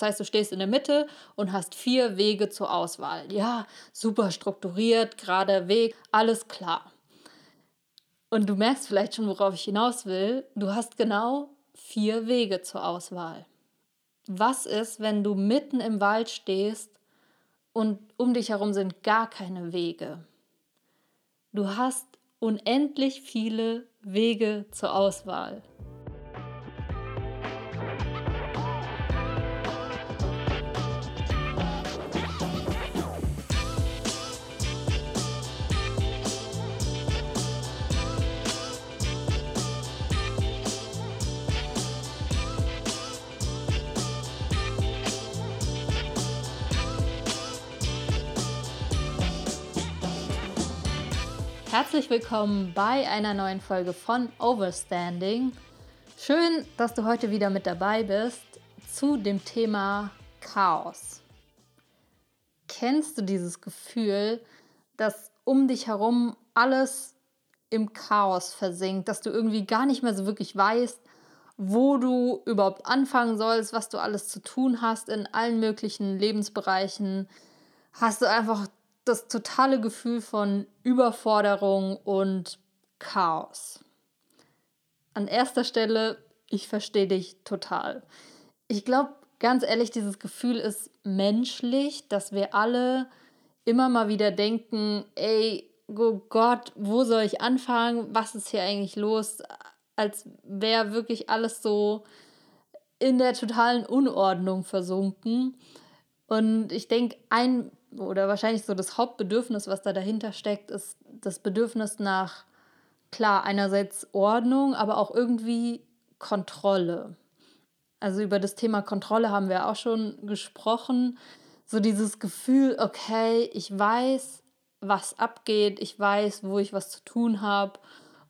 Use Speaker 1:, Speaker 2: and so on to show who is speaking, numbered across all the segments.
Speaker 1: das heißt, du stehst in der Mitte und hast vier Wege zur Auswahl. Ja, super strukturiert, gerader Weg, alles klar. Und du merkst vielleicht schon, worauf ich hinaus will. Du hast genau vier Wege zur Auswahl. Was ist, wenn du mitten im Wald stehst und um dich herum sind gar keine Wege? Du hast unendlich viele Wege zur Auswahl. Herzlich willkommen bei einer neuen Folge von Overstanding. Schön, dass du heute wieder mit dabei bist zu dem Thema Chaos. Kennst du dieses Gefühl, dass um dich herum alles im Chaos versinkt, dass du irgendwie gar nicht mehr so wirklich weißt, wo du überhaupt anfangen sollst, was du alles zu tun hast in allen möglichen Lebensbereichen? Hast du einfach das totale Gefühl von Überforderung und Chaos. An erster Stelle, ich verstehe dich total. Ich glaube, ganz ehrlich, dieses Gefühl ist menschlich, dass wir alle immer mal wieder denken, ey, oh Gott, wo soll ich anfangen? Was ist hier eigentlich los? Als wäre wirklich alles so in der totalen Unordnung versunken. Und ich denke, ein oder wahrscheinlich so das Hauptbedürfnis, was da dahinter steckt, ist das Bedürfnis nach, klar, einerseits Ordnung, aber auch irgendwie Kontrolle. Also über das Thema Kontrolle haben wir auch schon gesprochen. So dieses Gefühl, okay, ich weiß, was abgeht, ich weiß, wo ich was zu tun habe.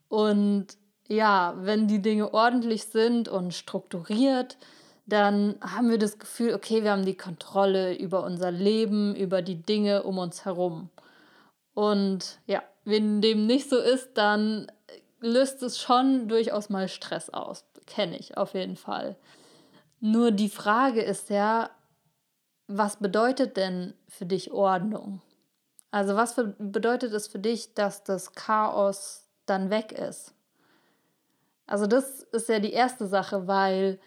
Speaker 1: Und ja, wenn die Dinge ordentlich sind und strukturiert, dann haben wir das Gefühl, okay, wir haben die Kontrolle über unser Leben, über die Dinge um uns herum. Und ja, wenn dem nicht so ist, dann löst es schon durchaus mal Stress aus. Kenne ich auf jeden Fall. Nur die Frage ist ja, was bedeutet denn für dich Ordnung? Also was für, bedeutet es für dich, dass das Chaos dann weg ist? Also das ist ja die erste Sache, weil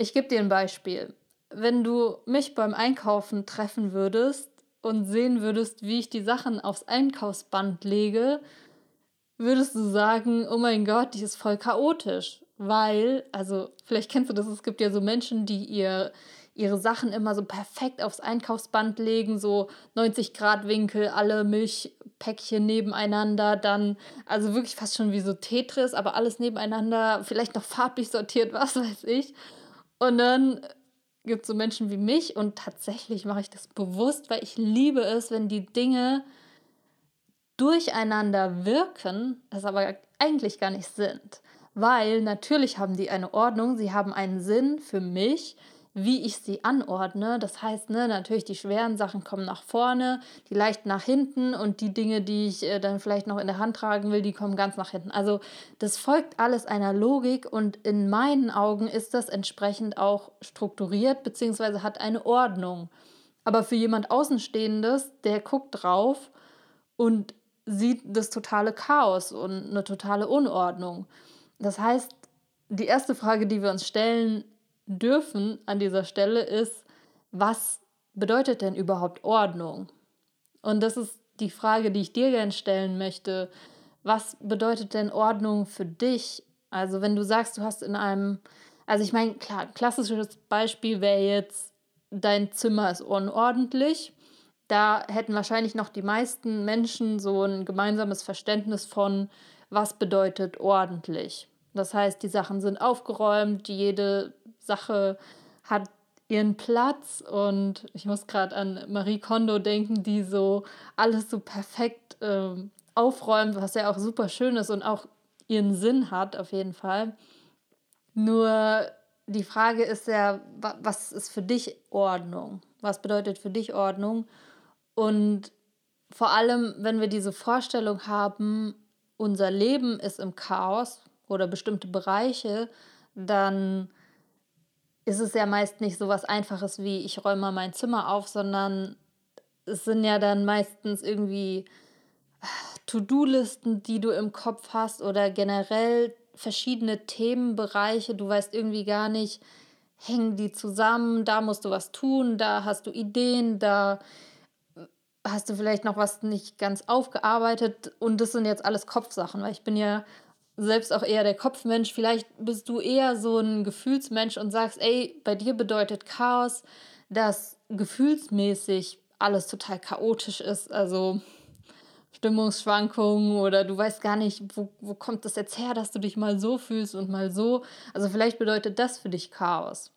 Speaker 1: ich gebe dir ein Beispiel. Wenn du mich beim Einkaufen treffen würdest und sehen würdest, wie ich die Sachen aufs Einkaufsband lege, würdest du sagen, oh mein Gott, die ist voll chaotisch. Weil, also vielleicht kennst du das, es gibt ja so Menschen, die ihr, ihre Sachen immer so perfekt aufs Einkaufsband legen, so 90 Grad Winkel, alle Milchpäckchen nebeneinander, dann, also wirklich fast schon wie so Tetris, aber alles nebeneinander, vielleicht noch farblich sortiert, was weiß ich. Und dann gibt es so Menschen wie mich und tatsächlich mache ich das bewusst, weil ich liebe es, wenn die Dinge durcheinander wirken, das aber eigentlich gar nicht sind. Weil natürlich haben die eine Ordnung, sie haben einen Sinn für mich, wie ich sie anordne. Das heißt, ne, natürlich die schweren Sachen kommen nach vorne, die leichten nach hinten und die Dinge, die ich äh, dann vielleicht noch in der Hand tragen will, die kommen ganz nach hinten. Also das folgt alles einer Logik und in meinen Augen ist das entsprechend auch strukturiert bzw. hat eine Ordnung. Aber für jemand Außenstehendes, der guckt drauf und sieht das totale Chaos und eine totale Unordnung. Das heißt, die erste Frage, die wir uns stellen dürfen an dieser Stelle ist, was bedeutet denn überhaupt Ordnung? Und das ist die Frage, die ich dir gerne stellen möchte. Was bedeutet denn Ordnung für dich? Also wenn du sagst, du hast in einem, also ich meine, klar, ein klassisches Beispiel wäre jetzt, dein Zimmer ist unordentlich. Da hätten wahrscheinlich noch die meisten Menschen so ein gemeinsames Verständnis von, was bedeutet ordentlich. Das heißt, die Sachen sind aufgeräumt, jede Sache hat ihren Platz und ich muss gerade an Marie Kondo denken, die so alles so perfekt äh, aufräumt, was ja auch super schön ist und auch ihren Sinn hat auf jeden Fall. Nur die Frage ist ja, was ist für dich Ordnung? Was bedeutet für dich Ordnung? Und vor allem, wenn wir diese Vorstellung haben, unser Leben ist im Chaos oder bestimmte Bereiche, dann ist es ja meist nicht so was Einfaches wie ich räume mal mein Zimmer auf, sondern es sind ja dann meistens irgendwie To-Do-Listen, die du im Kopf hast oder generell verschiedene Themenbereiche. Du weißt irgendwie gar nicht, hängen die zusammen, da musst du was tun, da hast du Ideen, da hast du vielleicht noch was nicht ganz aufgearbeitet und das sind jetzt alles Kopfsachen, weil ich bin ja selbst auch eher der Kopfmensch. Vielleicht bist du eher so ein Gefühlsmensch und sagst, ey, bei dir bedeutet Chaos, dass gefühlsmäßig alles total chaotisch ist. Also Stimmungsschwankungen oder du weißt gar nicht, wo, wo kommt das jetzt her, dass du dich mal so fühlst und mal so. Also vielleicht bedeutet das für dich Chaos.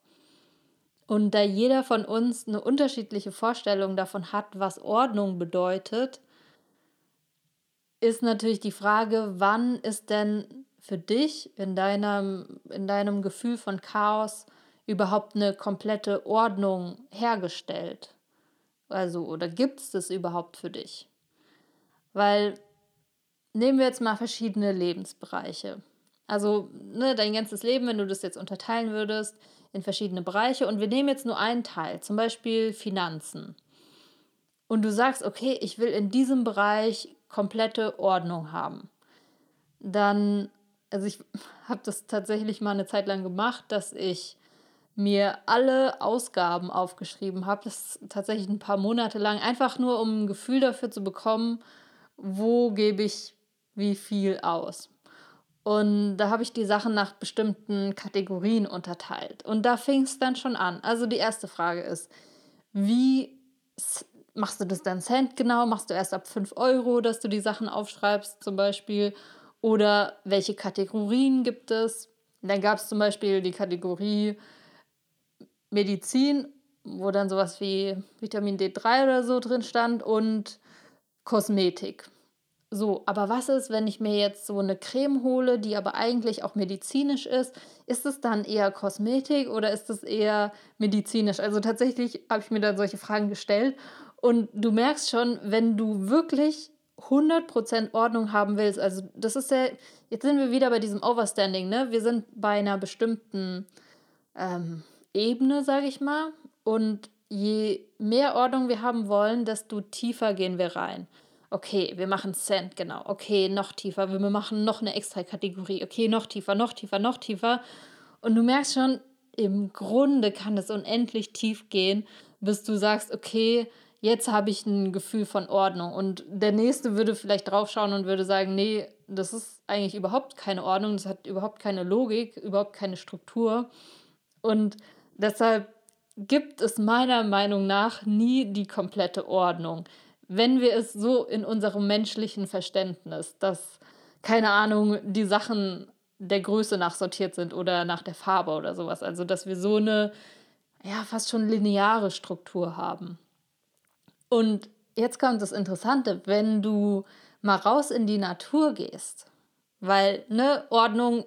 Speaker 1: Und da jeder von uns eine unterschiedliche Vorstellung davon hat, was Ordnung bedeutet, ist natürlich die Frage, wann ist denn für dich in deinem, in deinem Gefühl von Chaos überhaupt eine komplette Ordnung hergestellt? Also, oder gibt es das überhaupt für dich? Weil nehmen wir jetzt mal verschiedene Lebensbereiche. Also ne, dein ganzes Leben, wenn du das jetzt unterteilen würdest in verschiedene Bereiche und wir nehmen jetzt nur einen Teil, zum Beispiel Finanzen. Und du sagst, okay, ich will in diesem Bereich komplette Ordnung haben. Dann, also ich habe das tatsächlich mal eine Zeit lang gemacht, dass ich mir alle Ausgaben aufgeschrieben habe. Das ist tatsächlich ein paar Monate lang, einfach nur um ein Gefühl dafür zu bekommen, wo gebe ich wie viel aus. Und da habe ich die Sachen nach bestimmten Kategorien unterteilt. Und da fing es dann schon an. Also die erste Frage ist, wie machst du das dann Cent genau? Machst du erst ab 5 Euro, dass du die Sachen aufschreibst zum Beispiel? Oder welche Kategorien gibt es? Dann gab es zum Beispiel die Kategorie Medizin, wo dann sowas wie Vitamin D3 oder so drin stand und Kosmetik. So, aber was ist, wenn ich mir jetzt so eine Creme hole, die aber eigentlich auch medizinisch ist? Ist es dann eher Kosmetik oder ist es eher medizinisch? Also tatsächlich habe ich mir dann solche Fragen gestellt und du merkst schon, wenn du wirklich 100% Ordnung haben willst, also das ist ja, jetzt sind wir wieder bei diesem Overstanding, ne? Wir sind bei einer bestimmten ähm, Ebene, sage ich mal, und je mehr Ordnung wir haben wollen, desto tiefer gehen wir rein. Okay, wir machen Cent, genau. Okay, noch tiefer. Wir machen noch eine extra Kategorie. Okay, noch tiefer, noch tiefer, noch tiefer. Und du merkst schon, im Grunde kann es unendlich tief gehen, bis du sagst, okay, jetzt habe ich ein Gefühl von Ordnung. Und der Nächste würde vielleicht draufschauen und würde sagen, nee, das ist eigentlich überhaupt keine Ordnung, das hat überhaupt keine Logik, überhaupt keine Struktur. Und deshalb gibt es meiner Meinung nach nie die komplette Ordnung. Wenn wir es so in unserem menschlichen Verständnis, dass, keine Ahnung, die Sachen der Größe nach sortiert sind oder nach der Farbe oder sowas. Also, dass wir so eine, ja, fast schon lineare Struktur haben. Und jetzt kommt das Interessante, wenn du mal raus in die Natur gehst, weil, ne, Ordnung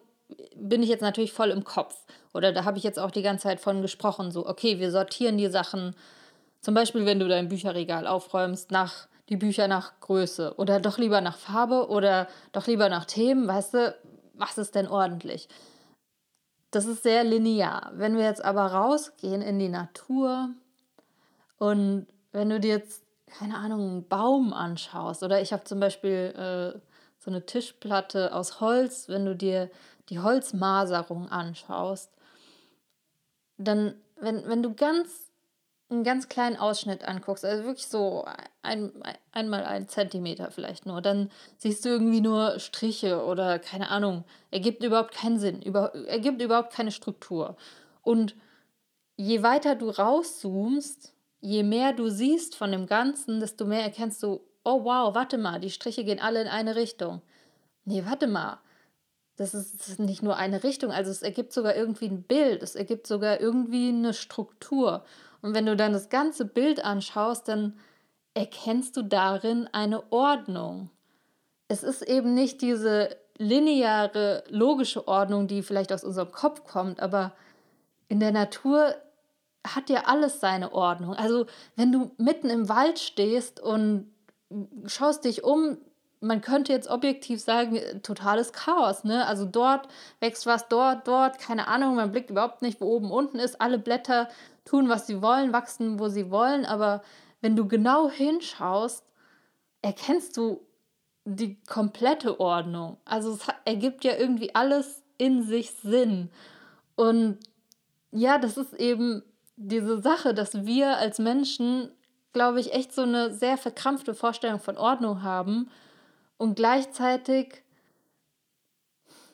Speaker 1: bin ich jetzt natürlich voll im Kopf. Oder da habe ich jetzt auch die ganze Zeit von gesprochen, so, okay, wir sortieren die Sachen, zum Beispiel, wenn du dein Bücherregal aufräumst, nach die Bücher nach Größe oder doch lieber nach Farbe oder doch lieber nach Themen, weißt du, was ist denn ordentlich? Das ist sehr linear. Wenn wir jetzt aber rausgehen in die Natur und wenn du dir jetzt, keine Ahnung, einen Baum anschaust oder ich habe zum Beispiel äh, so eine Tischplatte aus Holz, wenn du dir die Holzmaserung anschaust, dann, wenn, wenn du ganz einen ganz kleinen Ausschnitt anguckst, also wirklich so ein, einmal ein Zentimeter vielleicht nur, dann siehst du irgendwie nur Striche oder keine Ahnung, ergibt überhaupt keinen Sinn, über, ergibt überhaupt keine Struktur. Und je weiter du rauszoomst, je mehr du siehst von dem Ganzen, desto mehr erkennst du, oh wow, warte mal, die Striche gehen alle in eine Richtung. Nee, warte mal, das ist, das ist nicht nur eine Richtung, also es ergibt sogar irgendwie ein Bild, es ergibt sogar irgendwie eine Struktur. Und wenn du dann das ganze Bild anschaust, dann erkennst du darin eine Ordnung. Es ist eben nicht diese lineare, logische Ordnung, die vielleicht aus unserem Kopf kommt, aber in der Natur hat ja alles seine Ordnung. Also wenn du mitten im Wald stehst und schaust dich um, man könnte jetzt objektiv sagen, totales Chaos, ne? Also dort wächst was, dort, dort, keine Ahnung, man blickt überhaupt nicht, wo oben unten ist. Alle Blätter tun, was sie wollen, wachsen, wo sie wollen, aber wenn du genau hinschaust, erkennst du die komplette Ordnung. Also es ergibt ja irgendwie alles in sich Sinn. Und ja, das ist eben diese Sache, dass wir als Menschen, glaube ich, echt so eine sehr verkrampfte Vorstellung von Ordnung haben und gleichzeitig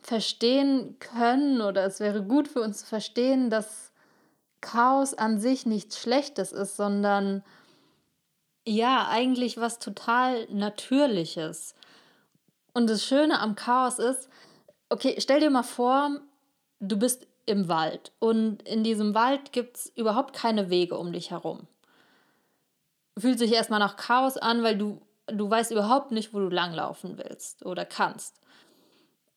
Speaker 1: verstehen können oder es wäre gut für uns zu verstehen, dass Chaos an sich nichts Schlechtes ist, sondern ja, eigentlich was total Natürliches. Und das Schöne am Chaos ist, okay, stell dir mal vor, du bist im Wald und in diesem Wald gibt es überhaupt keine Wege um dich herum. Fühlt sich erstmal nach Chaos an, weil du, du weißt überhaupt nicht, wo du langlaufen willst oder kannst.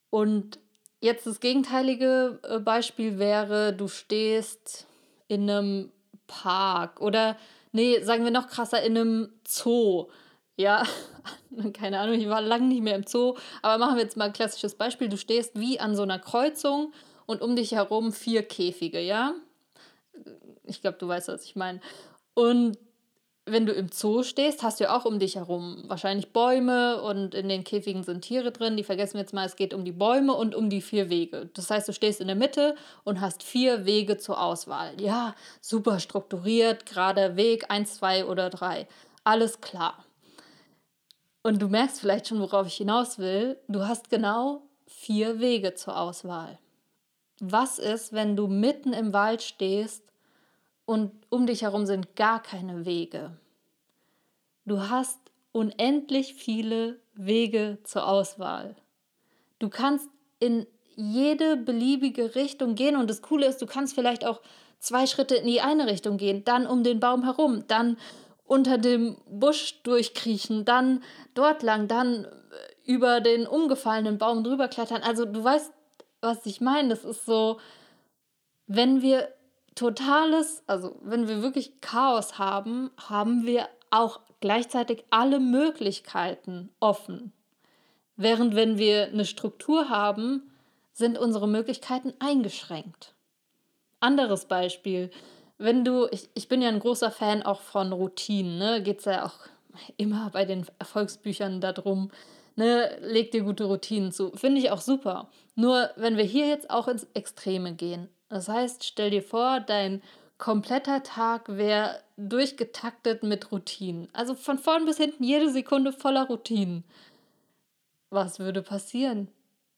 Speaker 1: Und jetzt das gegenteilige äh, Beispiel wäre, du stehst in einem Park oder, nee, sagen wir noch krasser, in einem Zoo. Ja, keine Ahnung, ich war lange nicht mehr im Zoo, aber machen wir jetzt mal ein klassisches Beispiel. Du stehst wie an so einer Kreuzung und um dich herum vier Käfige, ja? Ich glaube, du weißt, was ich meine. Und wenn du im Zoo stehst, hast du ja auch um dich herum wahrscheinlich Bäume und in den Käfigen sind Tiere drin. Die vergessen wir jetzt mal, es geht um die Bäume und um die vier Wege. Das heißt, du stehst in der Mitte und hast vier Wege zur Auswahl. Ja, super strukturiert, gerader Weg, eins, zwei oder drei. Alles klar. Und du merkst vielleicht schon, worauf ich hinaus will. Du hast genau vier Wege zur Auswahl. Was ist, wenn du mitten im Wald stehst und um dich herum sind gar keine Wege? Du hast unendlich viele Wege zur Auswahl. Du kannst in jede beliebige Richtung gehen und das Coole ist, du kannst vielleicht auch zwei Schritte in die eine Richtung gehen, dann um den Baum herum, dann unter dem Busch durchkriechen, dann dort lang, dann über den umgefallenen Baum drüber klettern. Also du weißt, was ich meine. Das ist so, wenn wir totales, also wenn wir wirklich Chaos haben, haben wir auch gleichzeitig alle Möglichkeiten offen. Während wenn wir eine Struktur haben, sind unsere Möglichkeiten eingeschränkt. Anderes Beispiel, wenn du, ich, ich bin ja ein großer Fan auch von Routinen, ne? geht es ja auch immer bei den Erfolgsbüchern darum, ne, leg dir gute Routinen zu. Finde ich auch super. Nur wenn wir hier jetzt auch ins Extreme gehen. Das heißt, stell dir vor, dein kompletter Tag wäre durchgetaktet mit Routinen. Also von vorn bis hinten jede Sekunde voller Routinen. Was würde passieren?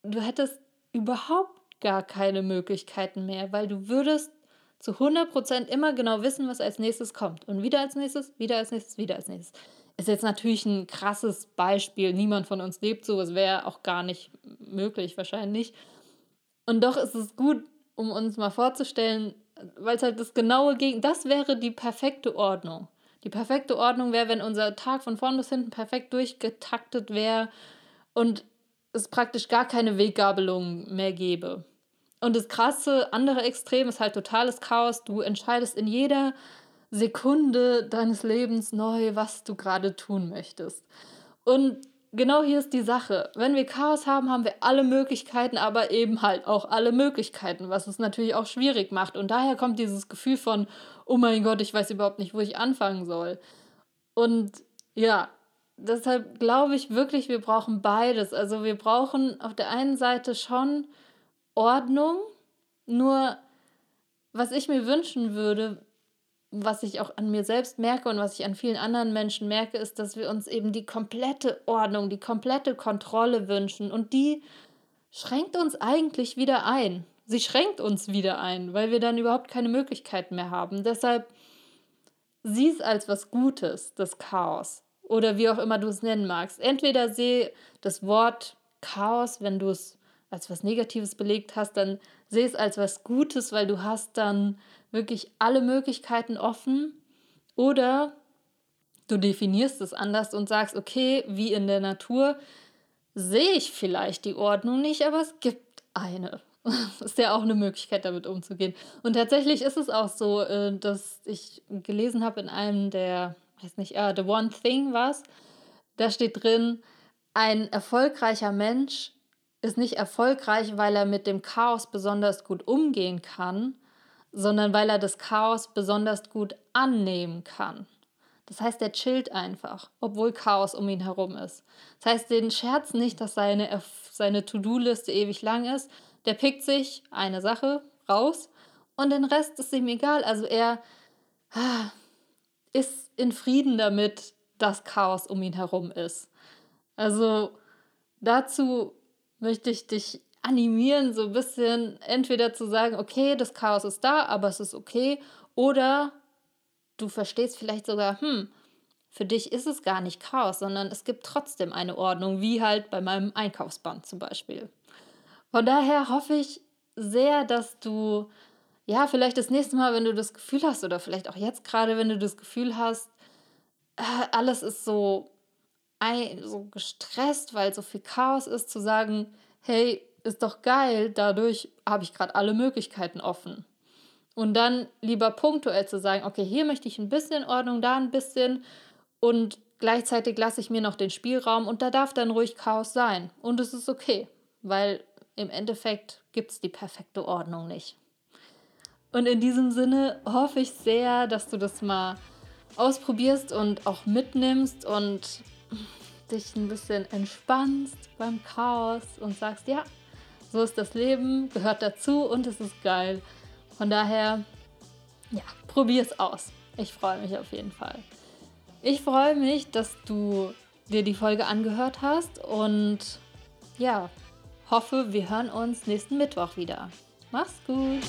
Speaker 1: Du hättest überhaupt gar keine Möglichkeiten mehr, weil du würdest zu 100% immer genau wissen, was als nächstes kommt. Und wieder als nächstes, wieder als nächstes, wieder als nächstes. Ist jetzt natürlich ein krasses Beispiel. Niemand von uns lebt so. Es wäre auch gar nicht möglich, wahrscheinlich. Und doch ist es gut, um uns mal vorzustellen, weil es halt das genaue Gegen. Das wäre die perfekte Ordnung. Die perfekte Ordnung wäre, wenn unser Tag von vorn bis hinten perfekt durchgetaktet wäre und es praktisch gar keine Weggabelung mehr gäbe. Und das krasse andere Extrem ist halt totales Chaos. Du entscheidest in jeder Sekunde deines Lebens neu, was du gerade tun möchtest. Und genau hier ist die Sache. Wenn wir Chaos haben, haben wir alle Möglichkeiten, aber eben halt auch alle Möglichkeiten, was es natürlich auch schwierig macht. Und daher kommt dieses Gefühl von, oh mein Gott, ich weiß überhaupt nicht, wo ich anfangen soll. Und ja, deshalb glaube ich wirklich, wir brauchen beides. Also wir brauchen auf der einen Seite schon Ordnung, nur was ich mir wünschen würde, was ich auch an mir selbst merke und was ich an vielen anderen Menschen merke, ist, dass wir uns eben die komplette Ordnung, die komplette Kontrolle wünschen. Und die schränkt uns eigentlich wieder ein. Sie schränkt uns wieder ein, weil wir dann überhaupt keine Möglichkeiten mehr haben. Deshalb sieh es als was Gutes, das Chaos. Oder wie auch immer du es nennen magst. Entweder sehe das Wort Chaos, wenn du es als was Negatives belegt hast, dann sehe es als was Gutes, weil du hast dann wirklich alle Möglichkeiten offen oder du definierst es anders und sagst, okay, wie in der Natur sehe ich vielleicht die Ordnung nicht, aber es gibt eine. Ist ja auch eine Möglichkeit, damit umzugehen. Und tatsächlich ist es auch so, äh, dass ich gelesen habe in einem der, weiß nicht, uh, The One Thing war es, da steht drin, ein erfolgreicher Mensch ist nicht erfolgreich, weil er mit dem Chaos besonders gut umgehen kann, sondern weil er das Chaos besonders gut annehmen kann. Das heißt, er chillt einfach, obwohl Chaos um ihn herum ist. Das heißt, den Scherz nicht, dass seine, seine To-Do-Liste ewig lang ist. Der pickt sich eine Sache raus und den Rest ist ihm egal. Also er ah, ist in Frieden damit, dass Chaos um ihn herum ist. Also dazu möchte ich dich animieren, so ein bisschen entweder zu sagen, okay, das Chaos ist da, aber es ist okay, oder du verstehst vielleicht sogar, hm, für dich ist es gar nicht Chaos, sondern es gibt trotzdem eine Ordnung, wie halt bei meinem Einkaufsband zum Beispiel. Von daher hoffe ich sehr, dass du, ja, vielleicht das nächste Mal, wenn du das Gefühl hast, oder vielleicht auch jetzt gerade, wenn du das Gefühl hast, äh, alles ist so, so gestresst, weil so viel Chaos ist, zu sagen, hey, ist doch geil, dadurch habe ich gerade alle Möglichkeiten offen. Und dann lieber punktuell zu sagen, okay, hier möchte ich ein bisschen Ordnung, da ein bisschen und gleichzeitig lasse ich mir noch den Spielraum und da darf dann ruhig Chaos sein. Und es ist okay, weil im Endeffekt gibt es die perfekte Ordnung nicht. Und in diesem Sinne hoffe ich sehr, dass du das mal ausprobierst und auch mitnimmst und dich ein bisschen entspannst beim Chaos und sagst, ja, so ist das Leben, gehört dazu und es ist geil. Von daher, ja, probier es aus. Ich freue mich auf jeden Fall. Ich freue mich, dass du dir die Folge angehört hast und ja, hoffe, wir hören uns nächsten Mittwoch wieder. Mach's gut!